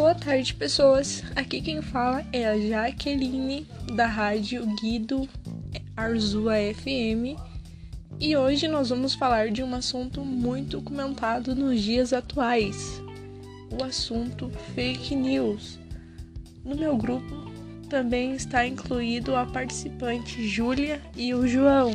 Boa tarde, pessoas. Aqui quem fala é a Jaqueline da rádio Guido Arzua FM. E hoje nós vamos falar de um assunto muito comentado nos dias atuais: o assunto fake news. No meu grupo também está incluído a participante Júlia e o João.